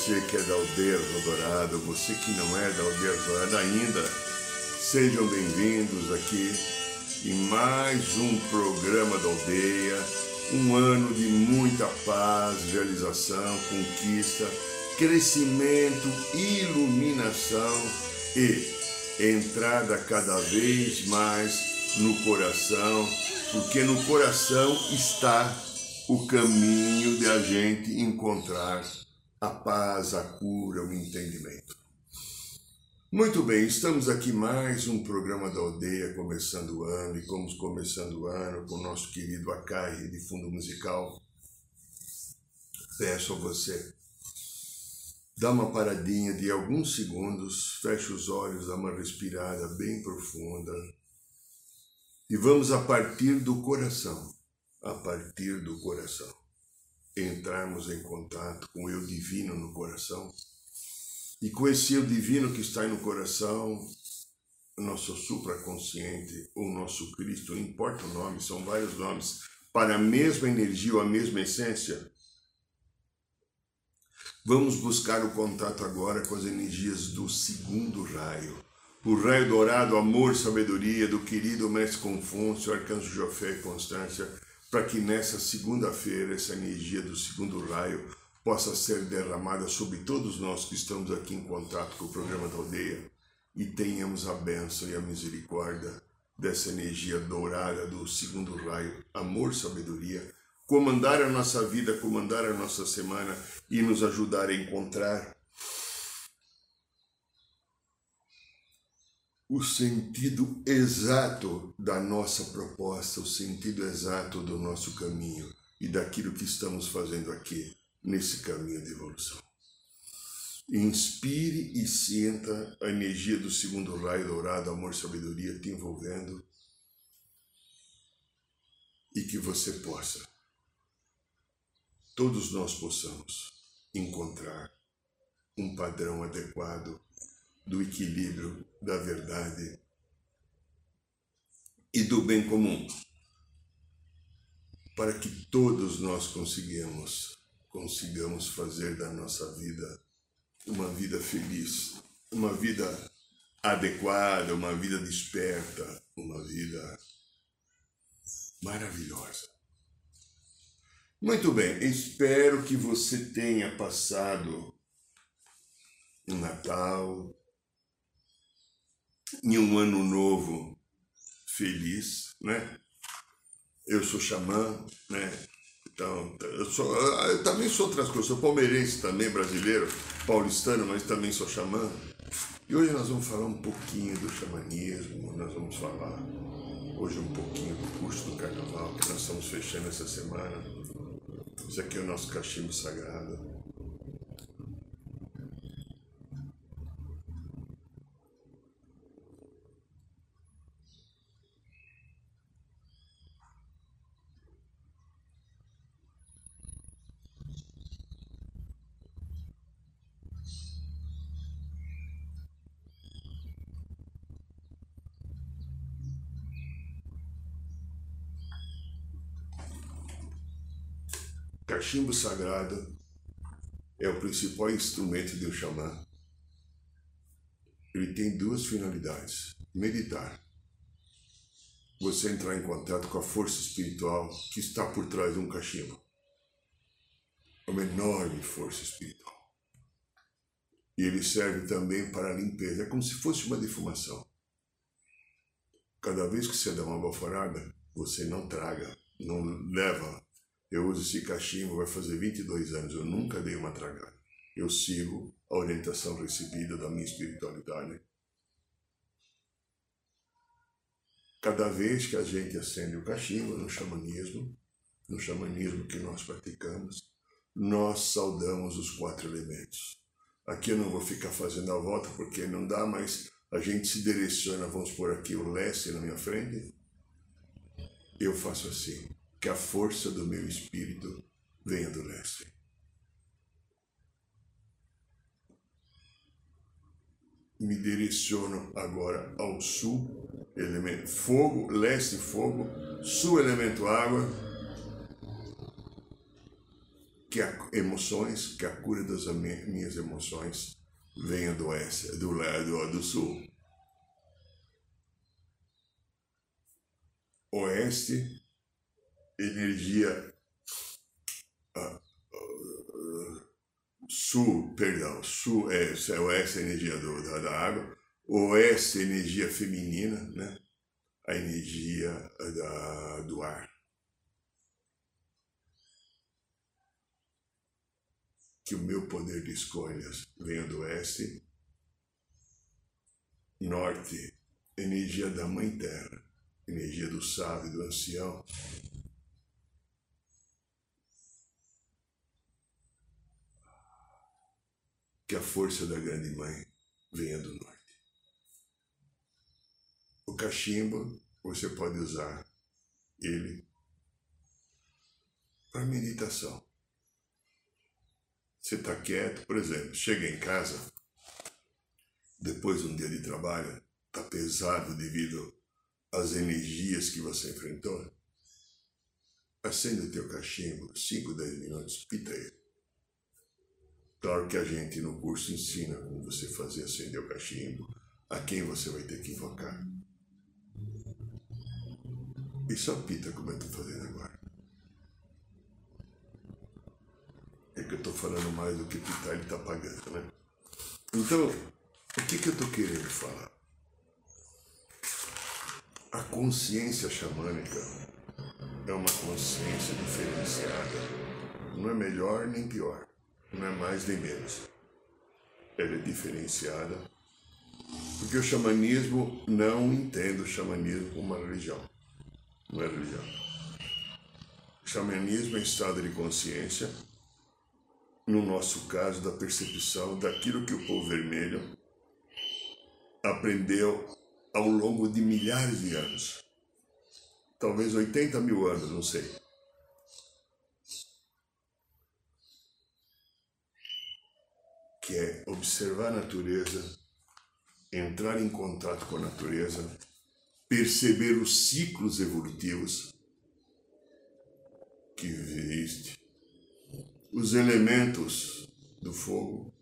você que é da aldeia Dourado, você que não é da aldeia Dourado ainda, sejam bem-vindos aqui em mais um programa da aldeia, um ano de muita paz, realização, conquista, crescimento, iluminação e entrada cada vez mais no coração, porque no coração está o caminho de a gente encontrar a paz, a cura, o entendimento. Muito bem, estamos aqui mais um programa da aldeia começando o ano e como começando o ano com o nosso querido Acai de fundo musical. Peço a você, dá uma paradinha de alguns segundos, feche os olhos, dá uma respirada bem profunda e vamos a partir do coração, a partir do coração, entrarmos em contato com o eu divino no coração e com esse eu divino que está no coração, nosso supraconsciente, o nosso Cristo, não importa o nome, são vários nomes, para a mesma energia ou a mesma essência. Vamos buscar o contato agora com as energias do segundo raio. O raio dourado, amor, sabedoria do querido Mestre Confúcio, Arcanjo Jofé e Constância, para que nessa segunda-feira essa energia do segundo raio possa ser derramada sobre todos nós que estamos aqui em contato com o programa da aldeia e tenhamos a bênção e a misericórdia dessa energia dourada do segundo raio, amor, sabedoria, comandar a nossa vida, comandar a nossa semana e nos ajudar a encontrar o sentido exato da nossa proposta, o sentido exato do nosso caminho e daquilo que estamos fazendo aqui nesse caminho de evolução. Inspire e sinta a energia do segundo raio dourado, amor, sabedoria te envolvendo e que você possa, todos nós possamos encontrar um padrão adequado do equilíbrio, da verdade e do bem comum, para que todos nós consigamos consigamos fazer da nossa vida uma vida feliz, uma vida adequada, uma vida desperta, uma vida maravilhosa. Muito bem, espero que você tenha passado um Natal e um ano novo feliz, né? Eu sou xamã, né? Então, eu, sou, eu também sou outras coisas, sou palmeirense também, brasileiro, paulistano, mas também sou xamã. E hoje nós vamos falar um pouquinho do xamanismo, nós vamos falar hoje um pouquinho do curso do carnaval que nós estamos fechando essa semana. Isso aqui é o nosso cachimbo sagrado. Cachimbo sagrado é o principal instrumento de um xamã. Ele tem duas finalidades: meditar, você entrar em contato com a força espiritual que está por trás de um cachimbo. É uma enorme força espiritual. E ele serve também para a limpeza, é como se fosse uma defumação. Cada vez que você dá uma baforada, você não traga, não leva eu uso esse cachimbo, vai fazer 22 anos, eu nunca dei uma tragada. Eu sigo a orientação recebida da minha espiritualidade. Cada vez que a gente acende o cachimbo no xamanismo, no xamanismo que nós praticamos, nós saudamos os quatro elementos. Aqui eu não vou ficar fazendo a volta porque não dá, mas a gente se direciona, vamos por aqui o leste na minha frente. Eu faço assim, que a força do meu espírito venha do leste. Me direciono agora ao sul, elemento fogo, leste fogo, sul elemento água, que a, emoções, que a cura das minhas emoções venha do oeste, do lado do sul. Oeste, energia uh, sul, perdão, sul é, é oeste a energia do, da, da água, oeste energia feminina, né? A energia da, do ar. que o meu poder de escolhas venha do oeste, norte, energia da Mãe Terra, energia do sábio do ancião, que a força da grande mãe venha do norte. O cachimbo, você pode usar ele para meditação. Você está quieto, por exemplo, chega em casa, depois de um dia de trabalho, está pesado devido às energias que você enfrentou. Acende o teu cachimbo, 5, 10 minutos, pita ele. Claro que a gente no curso ensina como você fazer acender o cachimbo, a quem você vai ter que invocar. E só pita como eu estou fazendo agora. É que eu estou falando mais do que pitar ele está pagando, né? Então, o que, que eu estou querendo falar? A consciência xamânica é uma consciência diferenciada. Não é melhor nem pior. Não é mais nem menos. Ela é diferenciada porque o xamanismo não entende o xamanismo como uma religião. Não é religião. O xamanismo é estado de consciência no nosso caso, da percepção daquilo que o povo vermelho aprendeu ao longo de milhares de anos. Talvez 80 mil anos, não sei. Que é observar a natureza, entrar em contato com a natureza, perceber os ciclos evolutivos que existe os elementos do fogo,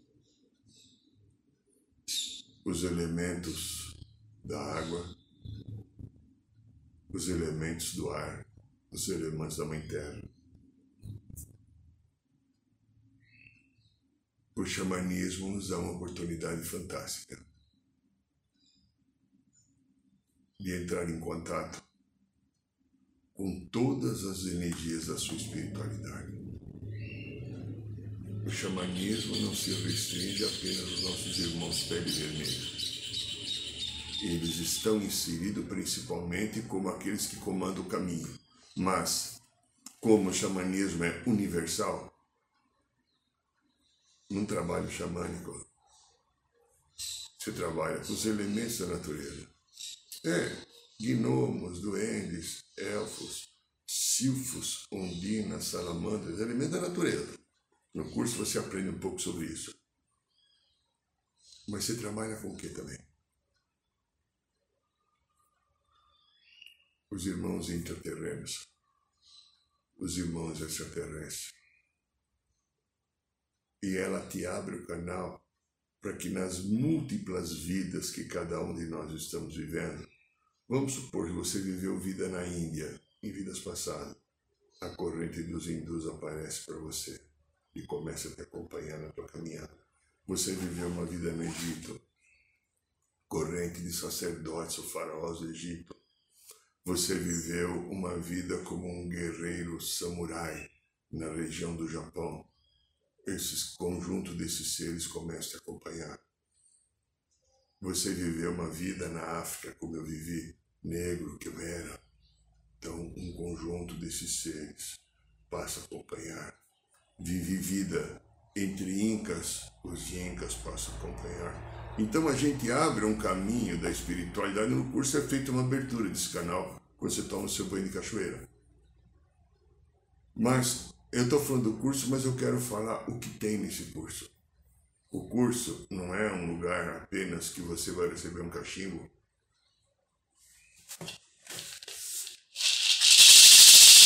os elementos da água, os elementos do ar, os elementos da Mãe Terra. O xamanismo nos dá uma oportunidade fantástica de entrar em contato com todas as energias da sua espiritualidade. O xamanismo não se restringe apenas aos nossos irmãos pele vermelha. Eles estão inseridos principalmente como aqueles que comandam o caminho. Mas, como o xamanismo é universal, num trabalho xamânico, você trabalha com os elementos da natureza. É, gnomos, duendes, elfos, silfos, ondinas, salamandras, elementos da natureza. No curso você aprende um pouco sobre isso. Mas você trabalha com o que também? Os irmãos intraterrenos, os irmãos extraterrestres. E ela te abre o canal para que nas múltiplas vidas que cada um de nós estamos vivendo, vamos supor que você viveu vida na Índia em vidas passadas, a corrente dos hindus aparece para você e começa a te acompanhar na tua caminhada. Você viveu uma vida no Egito, corrente de sacerdotes ou faraós do Egito. Você viveu uma vida como um guerreiro samurai na região do Japão. Esse conjunto desses seres começa a acompanhar. Você viveu uma vida na África, como eu vivi, negro, quimera. Então, um conjunto desses seres passa a acompanhar. Vive vida entre incas, os incas passam a acompanhar. Então a gente abre um caminho da espiritualidade. No curso é feita uma abertura desse canal quando você toma o seu banho de cachoeira. Mas eu estou falando do curso, mas eu quero falar o que tem nesse curso. O curso não é um lugar apenas que você vai receber um cachimbo.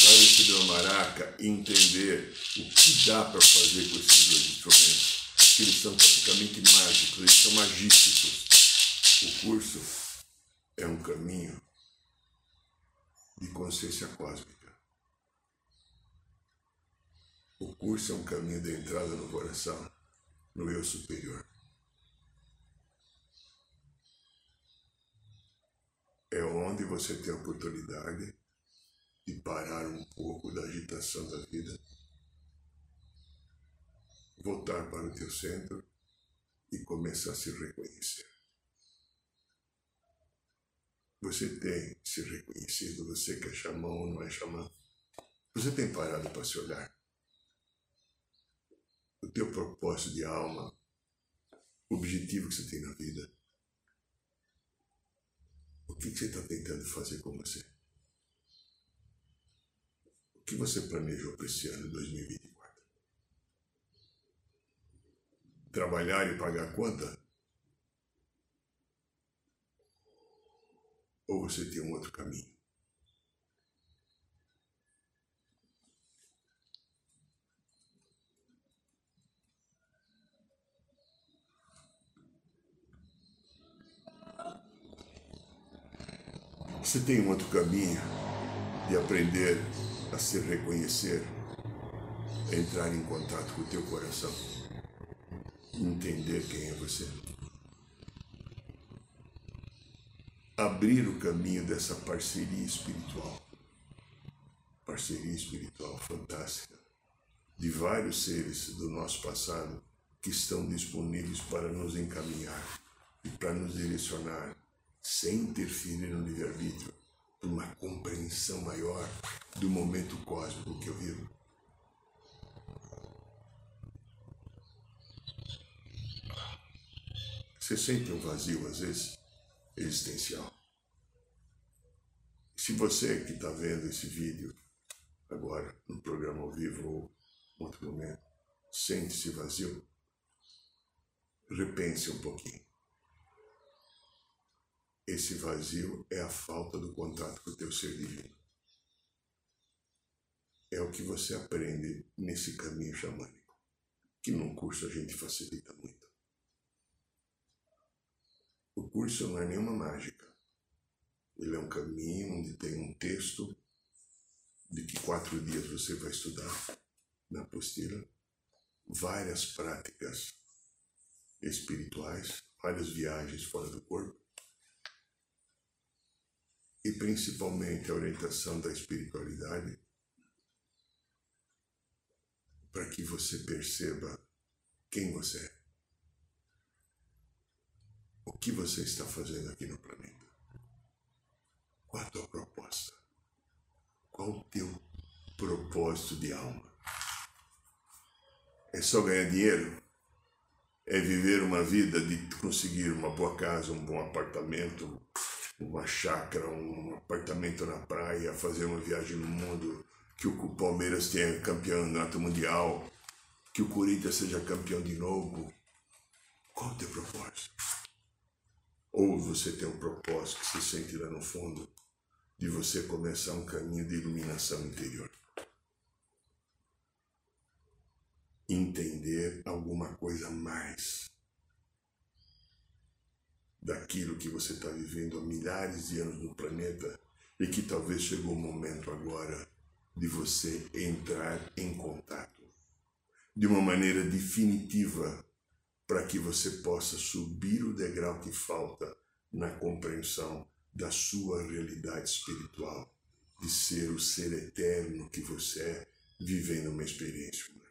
Vai receber uma maraca e entender o que dá para fazer com esses dois instrumentos. Que eles são praticamente mágicos, eles são magísticos. O curso é um caminho de consciência cósmica. O curso é um caminho de entrada no coração no eu superior. É onde você tem a oportunidade de parar um pouco da agitação da vida, voltar para o teu centro e começar a se reconhecer. Você tem se reconhecido, você que é xamã ou não é xamã. Você tem parado para se olhar teu propósito de alma, o objetivo que você tem na vida. O que você está tentando fazer com você? O que você planejou para esse ano 2024? Trabalhar e pagar conta? Ou você tem um outro caminho? Você tem um outro caminho de aprender a se reconhecer, a entrar em contato com o teu coração, entender quem é você. Abrir o caminho dessa parceria espiritual. Parceria espiritual fantástica. De vários seres do nosso passado que estão disponíveis para nos encaminhar e para nos direcionar sem interferir no livre-arbítrio, por uma compreensão maior do momento cósmico que eu vivo. Você sente um vazio, às vezes, existencial. Se você que está vendo esse vídeo agora, no programa ao vivo ou em outro momento, sente esse vazio, repense um pouquinho. Esse vazio é a falta do contato com o teu ser divino. É o que você aprende nesse caminho xamânico, que num curso a gente facilita muito. O curso não é nenhuma mágica. Ele é um caminho onde tem um texto de que quatro dias você vai estudar na apostila, várias práticas espirituais, várias viagens fora do corpo, e principalmente a orientação da espiritualidade, para que você perceba quem você é. O que você está fazendo aqui no planeta? Qual a tua proposta? Qual o teu propósito de alma? É só ganhar dinheiro? É viver uma vida de conseguir uma boa casa, um bom apartamento, uma chácara, um apartamento na praia, fazer uma viagem no mundo, que o Palmeiras tenha campeonato mundial, que o Corinthians seja campeão de novo. Qual o teu propósito? Ou você tem um propósito que se sente lá no fundo de você começar um caminho de iluminação interior. Entender alguma coisa mais daquilo que você está vivendo há milhares de anos no planeta e que talvez chegou o momento agora de você entrar em contato de uma maneira definitiva para que você possa subir o degrau que falta na compreensão da sua realidade espiritual, de ser o ser eterno que você é, vivendo uma experiência humana.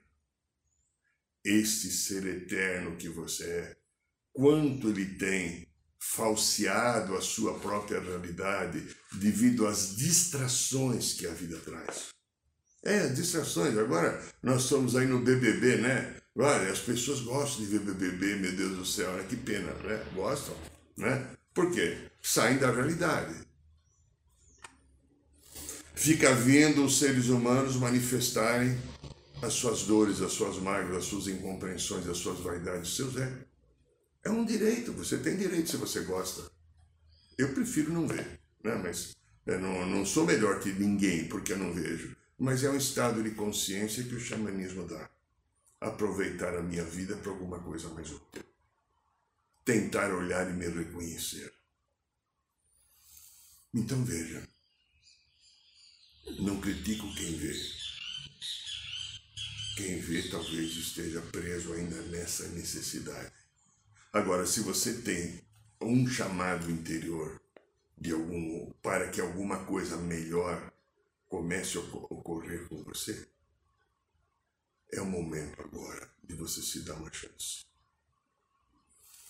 Este ser eterno que você é, quanto ele tem falseado a sua própria realidade devido às distrações que a vida traz. É, distrações. Agora nós estamos aí no BBB, né? Olha, as pessoas gostam de ver BBB, meu Deus do céu, né? que pena, né? Gostam, né? Por quê? Saem da realidade. Fica vendo os seres humanos manifestarem as suas dores, as suas mágoas, as suas incompreensões, as suas vaidades, seus é. É um direito, você tem direito se você gosta. Eu prefiro não ver, né? mas eu não, não sou melhor que ninguém porque eu não vejo. Mas é um estado de consciência que o xamanismo dá. Aproveitar a minha vida para alguma coisa mais útil. Tentar olhar e me reconhecer. Então veja, não critico quem vê. Quem vê talvez esteja preso ainda nessa necessidade. Agora, se você tem um chamado interior de algum para que alguma coisa melhor comece a ocorrer com você, é o momento agora de você se dar uma chance.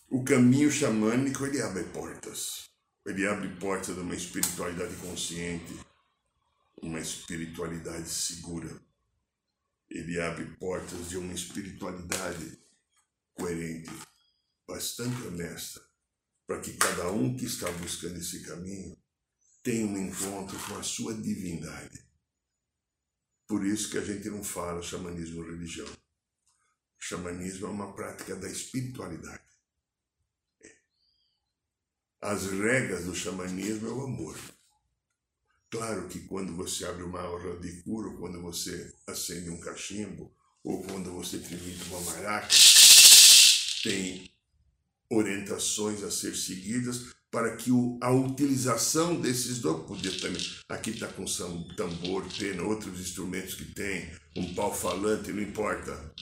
O caminho xamânico ele abre portas. Ele abre portas de uma espiritualidade consciente, uma espiritualidade segura. Ele abre portas de uma espiritualidade coerente bastante honesta, para que cada um que está buscando esse caminho tenha um encontro com a sua divindade. Por isso que a gente não fala xamanismo religião. O xamanismo é uma prática da espiritualidade. As regras do xamanismo é o amor. Claro que quando você abre uma aura de cura, ou quando você acende um cachimbo, ou quando você trimita uma maraca, tem orientações a ser seguidas para que a utilização desses poder também, aqui está com tambor, pena, outros instrumentos que tem, um pau falante, não importa.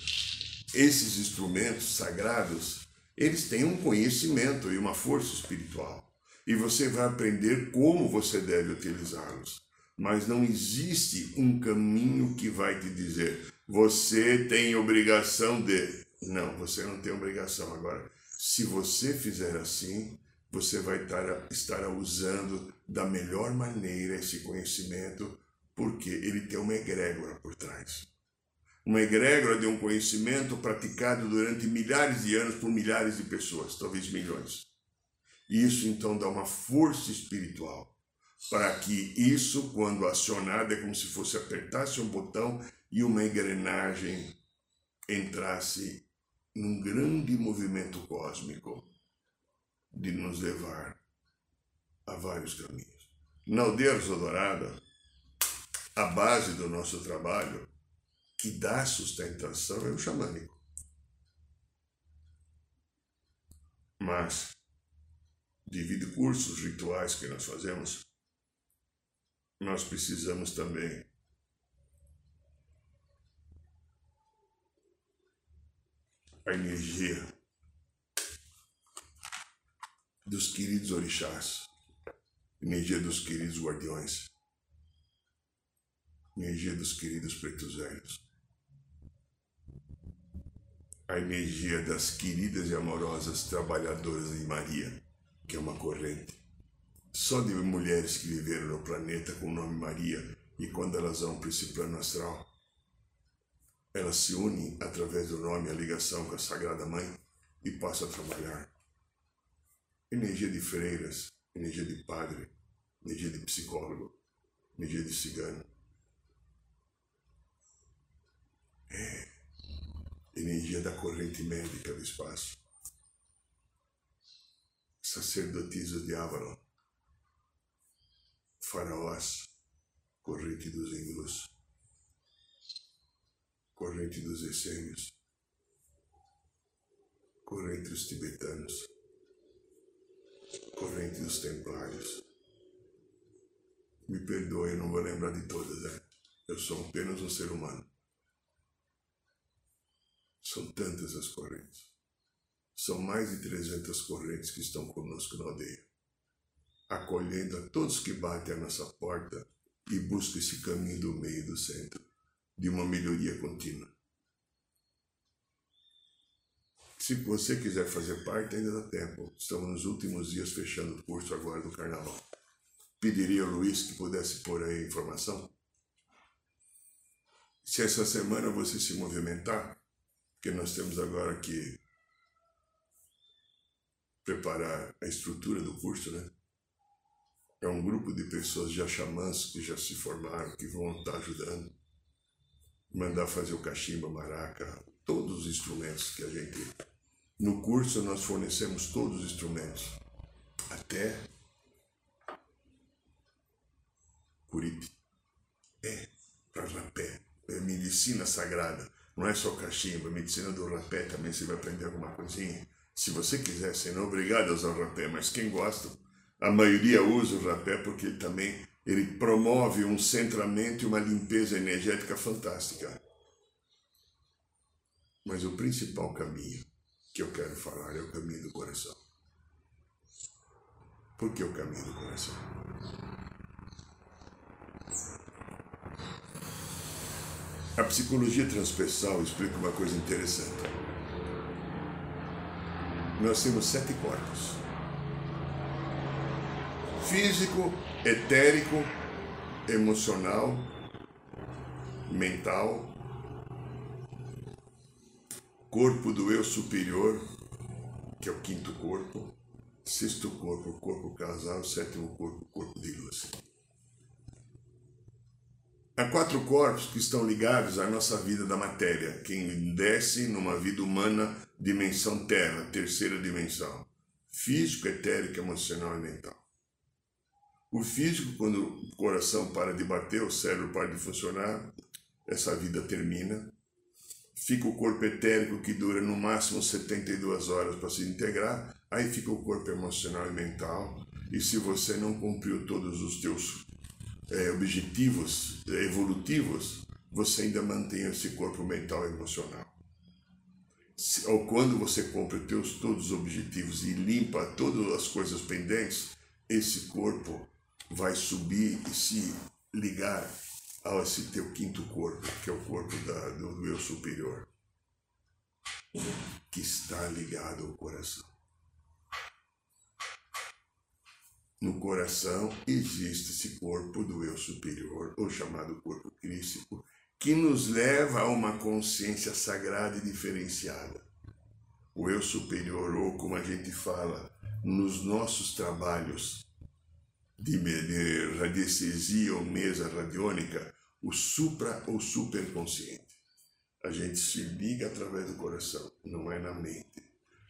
Esses instrumentos sagrados, eles têm um conhecimento e uma força espiritual. E você vai aprender como você deve utilizá-los. Mas não existe um caminho que vai te dizer, você tem obrigação de. Não, você não tem obrigação. Agora, se você fizer assim, você vai estar, usando da melhor maneira esse conhecimento, porque ele tem uma egrégora por trás. Uma egrégora de um conhecimento praticado durante milhares de anos por milhares de pessoas, talvez milhões. Isso então dá uma força espiritual para que isso, quando acionado, é como se fosse apertasse um botão e uma engrenagem entrasse num grande movimento cósmico de nos levar a vários caminhos. Na aldeia Dourada, a base do nosso trabalho, que dá sustentação, é o xamânico. Mas, devido cursos rituais que nós fazemos, nós precisamos também a energia dos queridos orixás, energia dos queridos guardiões, energia dos queridos pretos velhos, a energia das queridas e amorosas trabalhadoras de Maria, que é uma corrente. Só de mulheres que viveram no planeta com o nome Maria e quando elas vão para esse plano astral, elas se unem através do nome, a ligação com a Sagrada Mãe e passam a trabalhar. Energia de freiras, energia de padre, energia de psicólogo, energia de cigano. É. Energia da corrente médica do espaço. Sacerdotisas de Avalon. Faraós, corrente dos índios corrente dos essênios, corrente dos tibetanos, corrente dos templários. Me perdoe, não vou lembrar de todas, né? Eu sou apenas um ser humano. São tantas as correntes. São mais de 300 correntes que estão conosco na aldeia, acolhendo a todos que batem a nossa porta e buscam esse caminho do meio do centro de uma melhoria contínua. Se você quiser fazer parte, ainda dá tempo. Estamos nos últimos dias fechando o curso agora do carnaval. Pediria ao Luiz que pudesse pôr aí a informação. Se essa semana você se movimentar, porque nós temos agora que preparar a estrutura do curso, né? É um grupo de pessoas já xamãs que já se formaram, que vão estar ajudando. Mandar fazer o cachimba, maraca, todos os instrumentos que a gente. No curso nós fornecemos todos os instrumentos, até Curipe. É, para rapé. É medicina sagrada. Não é só cachimba, medicina do rapé também você vai aprender alguma coisinha. Se você quiser, você não é obrigado a usar o rapé, mas quem gosta, a maioria usa o rapé porque também ele promove um centramento e uma limpeza energética fantástica. Mas o principal caminho que eu quero falar é o caminho do coração. Por que o caminho do coração? A psicologia transpessoal explica uma coisa interessante. Nós temos sete corpos: físico, etérico, emocional, mental, corpo do eu superior, que é o quinto corpo, sexto corpo, corpo casal, sétimo corpo, corpo de luz. Há quatro corpos que estão ligados à nossa vida da matéria, quem desce numa vida humana, dimensão terra, terceira dimensão. Físico, etérico, emocional e mental. O físico, quando o coração para de bater, o cérebro para de funcionar, essa vida termina. Fica o corpo etérico que dura no máximo 72 horas para se integrar. Aí fica o corpo emocional e mental. E se você não cumpriu todos os teus é, objetivos é, evolutivos, você ainda mantém esse corpo mental e emocional. Se, ou quando você cumpre teus, todos os objetivos e limpa todas as coisas pendentes, esse corpo vai subir e se ligar a esse teu quinto corpo, que é o corpo da, do, do eu superior, que está ligado ao coração. No coração existe esse corpo do eu superior, ou chamado corpo crístico, que nos leva a uma consciência sagrada e diferenciada. O eu superior, ou como a gente fala nos nossos trabalhos de, radiestesia ou mesa radiônica, o supra ou superconsciente. A gente se liga através do coração, não é na mente.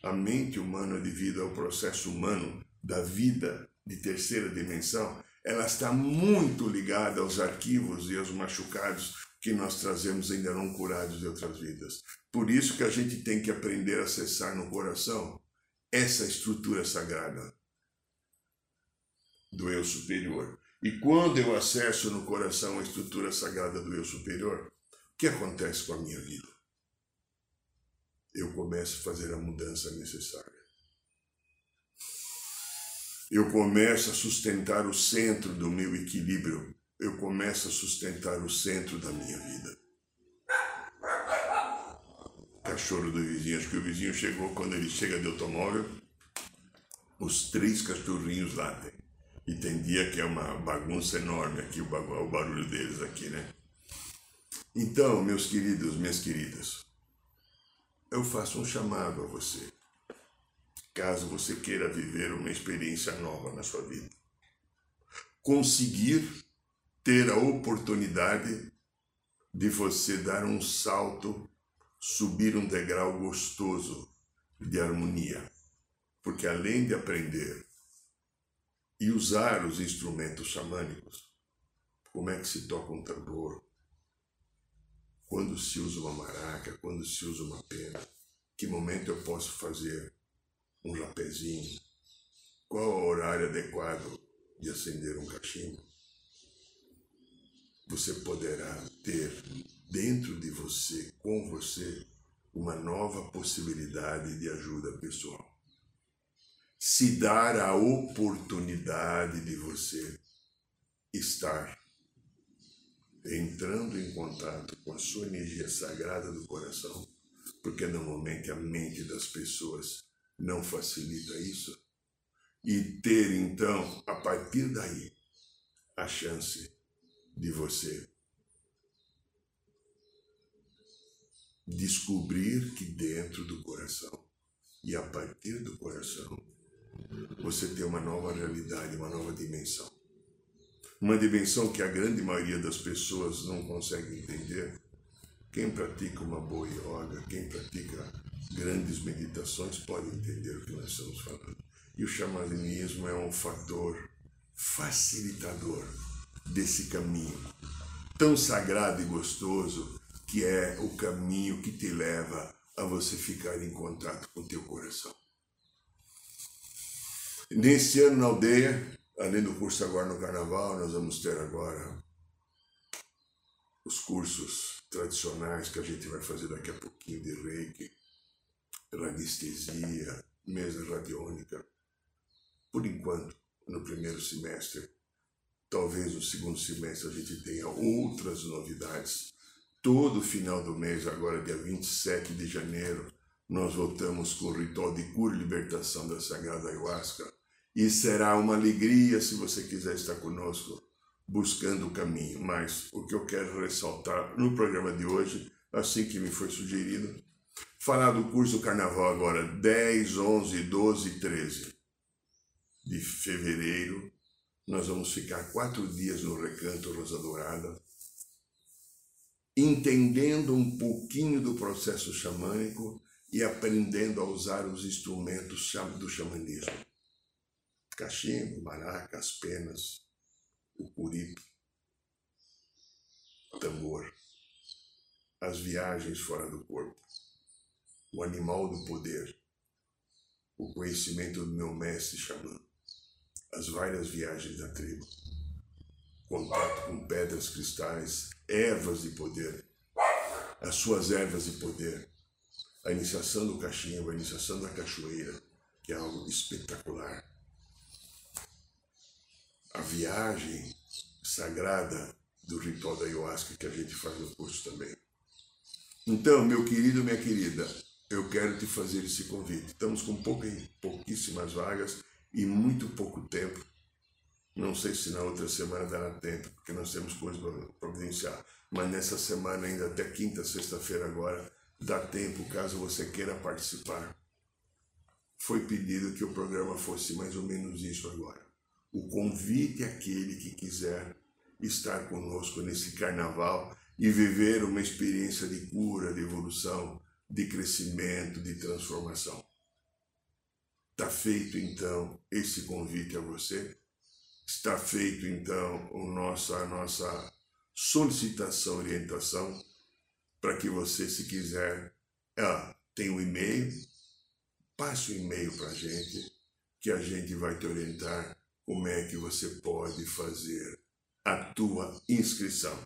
A mente humana, devido ao processo humano da vida de terceira dimensão, ela está muito ligada aos arquivos e aos machucados que nós trazemos ainda não curados de outras vidas. Por isso que a gente tem que aprender a acessar no coração essa estrutura sagrada do eu superior. E quando eu acesso no coração a estrutura sagrada do eu superior, o que acontece com a minha vida? Eu começo a fazer a mudança necessária eu começo a sustentar o centro do meu equilíbrio, eu começo a sustentar o centro da minha vida. Cachorro do vizinho, acho que o vizinho chegou quando ele chega de automóvel, os três cachorrinhos latem. E tem dia que é uma bagunça enorme aqui, o barulho deles aqui, né? Então, meus queridos, minhas queridas, eu faço um chamado a você caso você queira viver uma experiência nova na sua vida. Conseguir ter a oportunidade de você dar um salto, subir um degrau gostoso de harmonia. Porque além de aprender e usar os instrumentos xamânicos, como é que se toca um tambor, quando se usa uma maraca, quando se usa uma pena, que momento eu posso fazer um rapézinho. Qual o horário adequado de acender um cachimbo? Você poderá ter dentro de você, com você, uma nova possibilidade de ajuda pessoal. Se dar a oportunidade de você estar entrando em contato com a sua energia sagrada do coração, porque normalmente a mente das pessoas não facilita isso. E ter então, a partir daí, a chance de você descobrir que dentro do coração e a partir do coração você tem uma nova realidade, uma nova dimensão. Uma dimensão que a grande maioria das pessoas não consegue entender. Quem pratica uma boa yoga, quem pratica grandes meditações pode entender o que nós estamos falando. E o xamanismo é um fator facilitador desse caminho tão sagrado e gostoso que é o caminho que te leva a você ficar em contato com o teu coração. Nesse ano na aldeia, além do curso agora no carnaval, nós vamos ter agora os cursos tradicionais que a gente vai fazer daqui a pouquinho de reiki, radiestesia, mesa radiônica. Por enquanto, no primeiro semestre, talvez no segundo semestre a gente tenha outras novidades Todo final do mês, agora dia 27 de janeiro, nós voltamos com o ritual de cura e libertação da Sagrada Ayahuasca. E será uma alegria se você quiser estar conosco, buscando o caminho. Mas o que eu quero ressaltar no programa de hoje, assim que me foi sugerido, falar do curso do Carnaval agora, 10, 11, 12 e 13 de fevereiro. Nós vamos ficar quatro dias no Recanto Rosa Dourada entendendo um pouquinho do processo xamânico e aprendendo a usar os instrumentos do xamanismo. Cachimbo, maracas, penas, o curito, tambor, as viagens fora do corpo, o animal do poder, o conhecimento do meu mestre xamã, as várias viagens da tribo. Contato com pedras cristais, ervas de poder, as suas ervas de poder, a iniciação do cachimbo, a iniciação da cachoeira, que é algo espetacular. A viagem sagrada do ritual da ayahuasca que a gente faz no curso também. Então, meu querido, minha querida, eu quero te fazer esse convite. Estamos com pouquíssimas vagas e muito pouco tempo não sei se na outra semana dará tempo, porque nós temos coisas para providenciar. Mas nessa semana, ainda até quinta, sexta-feira agora, dá tempo caso você queira participar. Foi pedido que o programa fosse mais ou menos isso agora. O convite àquele que quiser estar conosco nesse carnaval e viver uma experiência de cura, de evolução, de crescimento, de transformação. Está feito então esse convite a você Está feito então o nosso, a nossa solicitação, orientação, para que você, se quiser, ah, tem um e-mail, passe o um e-mail para a gente, que a gente vai te orientar como é que você pode fazer a tua inscrição.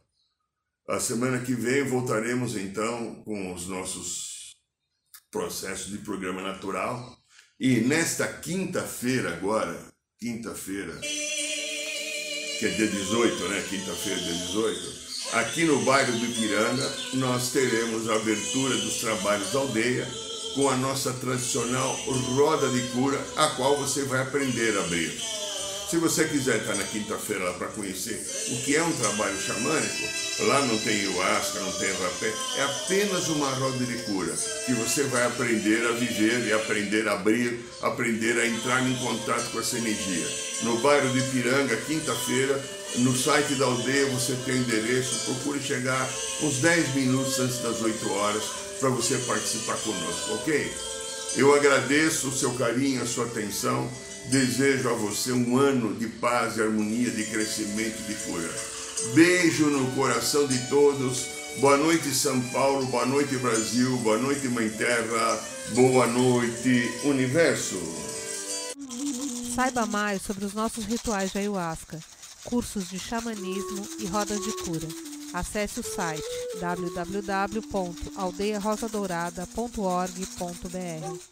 A semana que vem voltaremos então com os nossos processos de programa natural. E nesta quinta-feira agora, quinta-feira, que é dia 18, né? Quinta-feira, dia 18. Aqui no bairro do Ipiranga, nós teremos a abertura dos trabalhos da aldeia com a nossa tradicional roda de cura, a qual você vai aprender a abrir. Se você quiser estar na quinta-feira lá para conhecer o que é um trabalho xamânico, lá não tem ayahuasca, não tem rapé, é apenas uma roda de cura que você vai aprender a viver e aprender a abrir, aprender a entrar em contato com essa energia. No bairro de Piranga, quinta-feira, no site da aldeia você tem o endereço, procure chegar uns 10 minutos antes das 8 horas para você participar conosco, ok? Eu agradeço o seu carinho, a sua atenção. Desejo a você um ano de paz, de harmonia, de crescimento, de cura. Beijo no coração de todos. Boa noite, São Paulo. Boa noite, Brasil. Boa noite, Mãe Terra. Boa noite, Universo. Saiba mais sobre os nossos rituais de ayahuasca, cursos de xamanismo e rodas de cura. Acesse o site www.aldeiarosadourada.org.br.